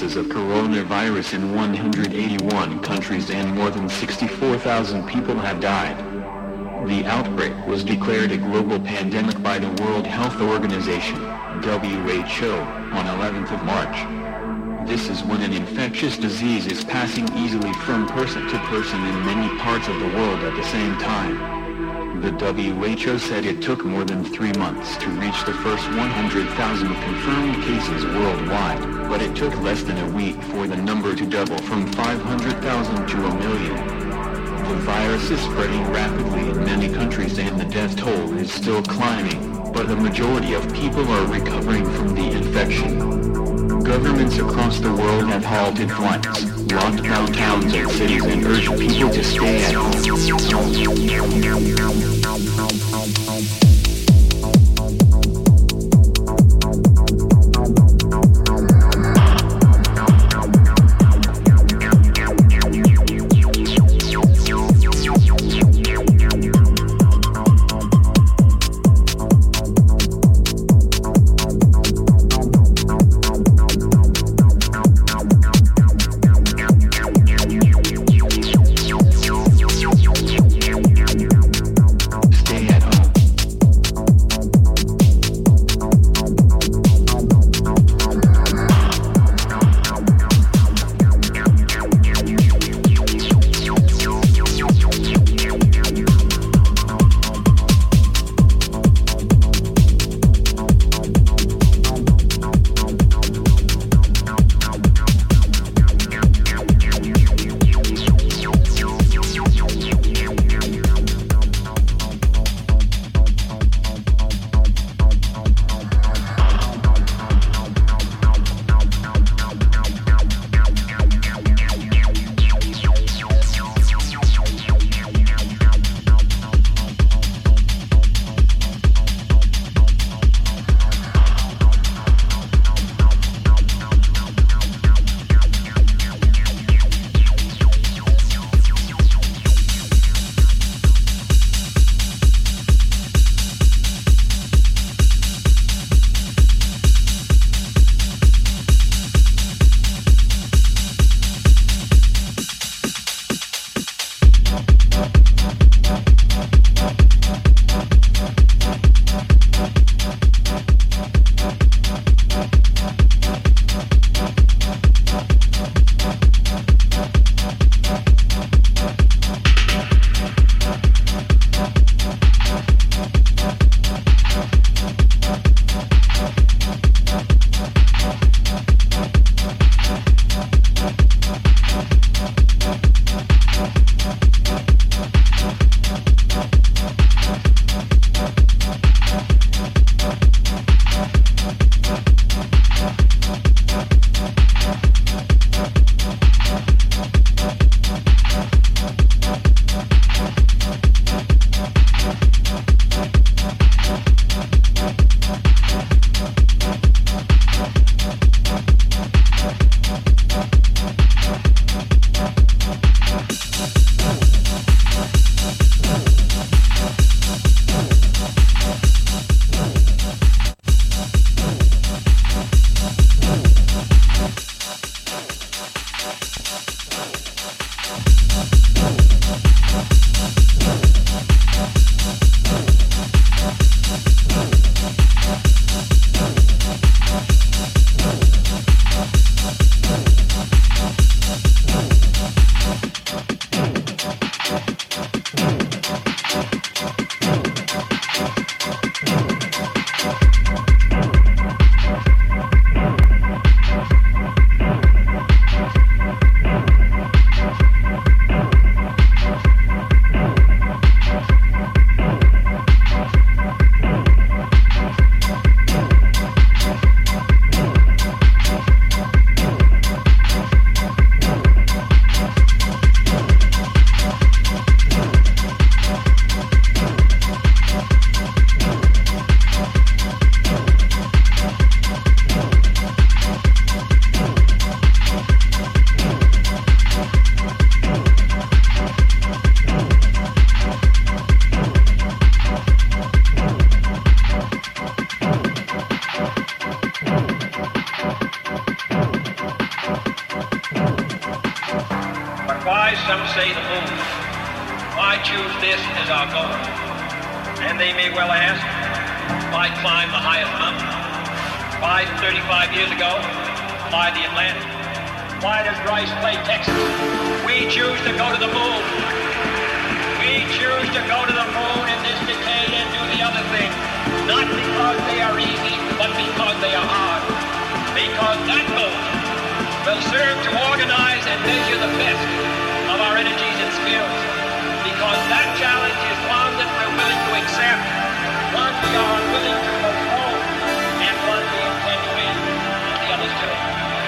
cases of coronavirus in 181 countries and more than 64,000 people have died. The outbreak was declared a global pandemic by the World Health Organization, WHO, on 11th of March. This is when an infectious disease is passing easily from person to person in many parts of the world at the same time. The WHO said it took more than three months to reach the first 100,000 confirmed cases worldwide, but it took less than a week for the number to double from 500,000 to a million. The virus is spreading rapidly in many countries and the death toll is still climbing, but the majority of people are recovering from the infection. Governments across the world have halted flights, locked down towns and cities and urged people to stay at home. Say the moon. Why choose this as our goal? And they may well ask, why climb the highest mountain? Why 35 years ago, why the Atlantic? Why does Rice play Texas? We choose to go to the moon. We choose to go to the moon in this decade and do the other thing. Not because they are easy, but because they are hard. Because that moon will serve to organize and measure the best our energies and skills. Because that challenge is one that we're willing to accept, one we are unwilling to postpone, and one we intend to win, and the others too.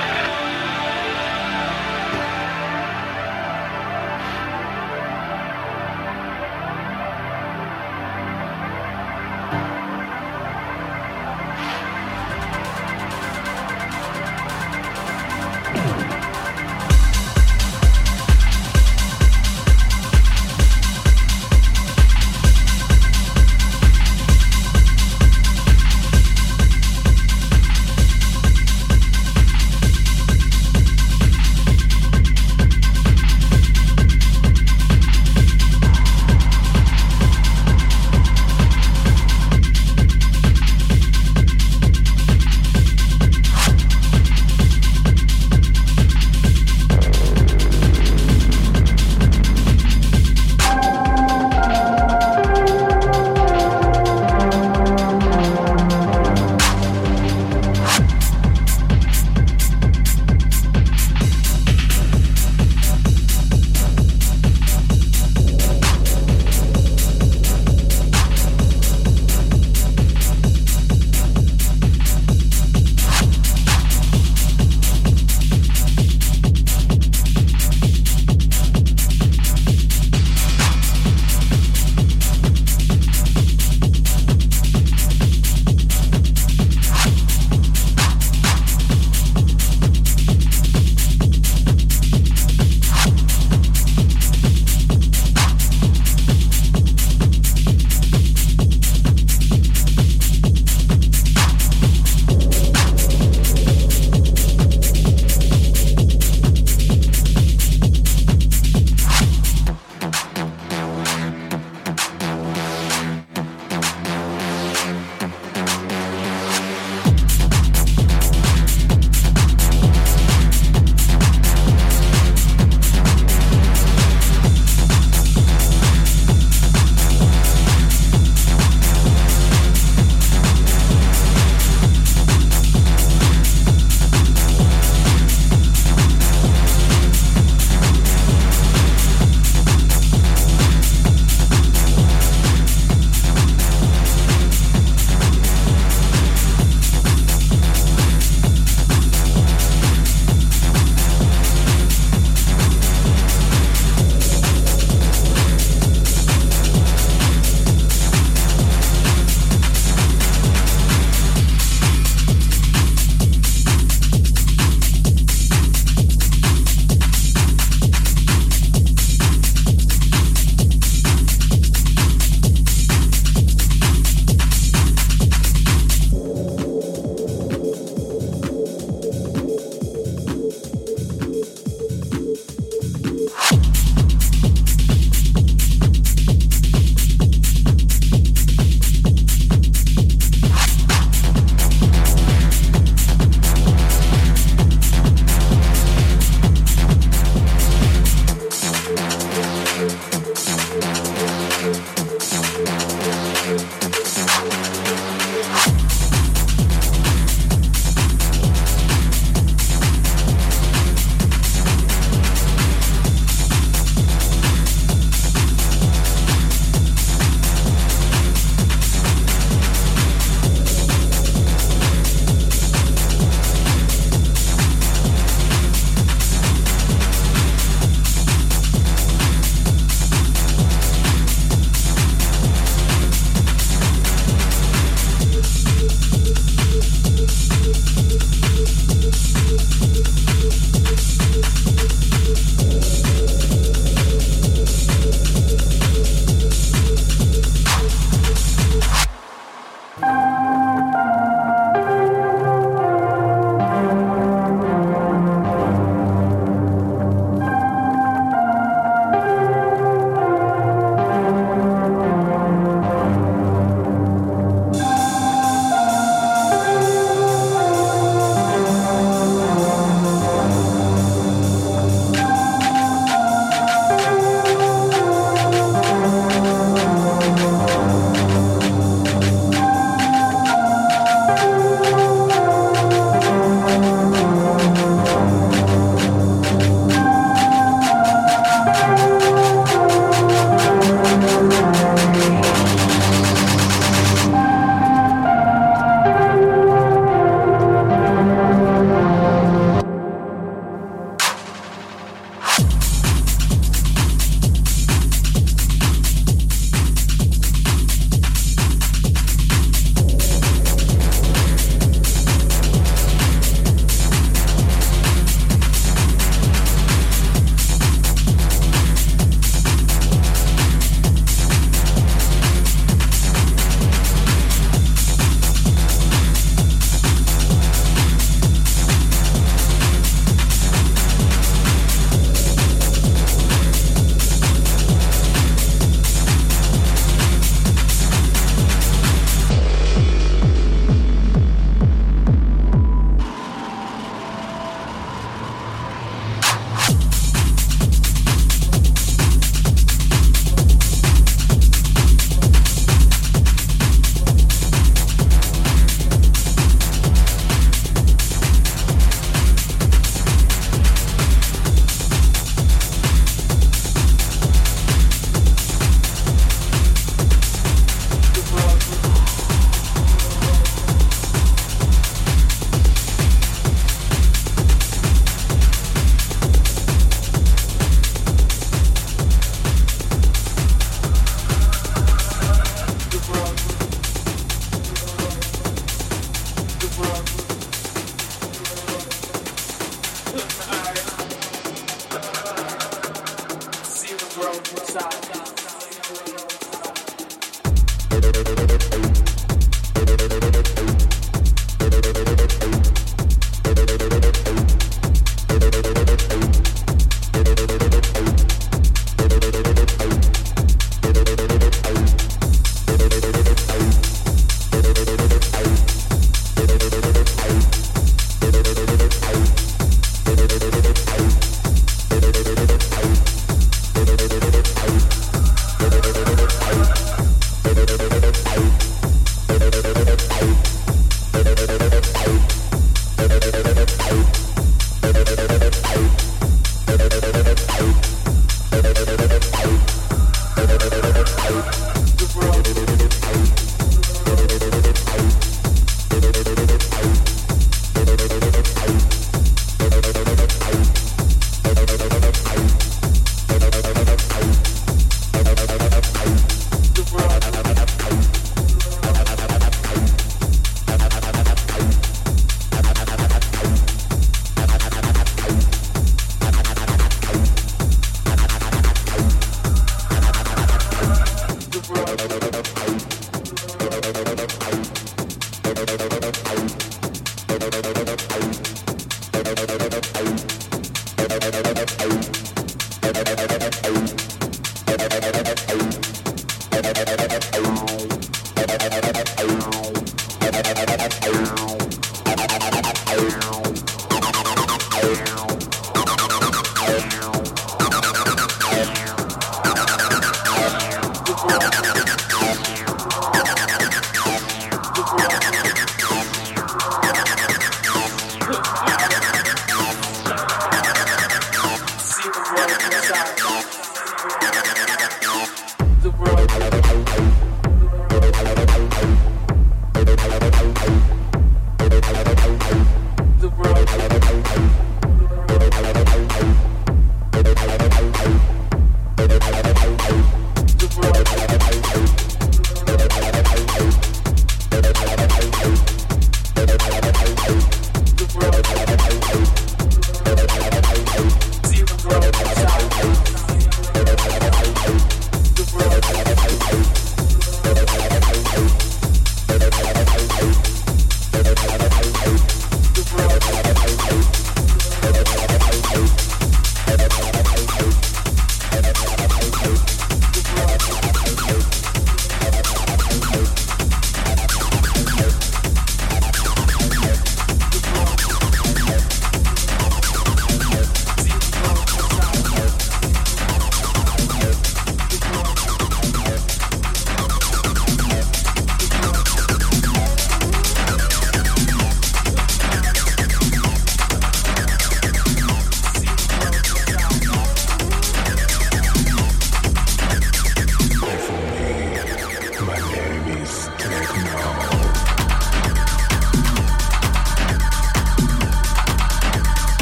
side.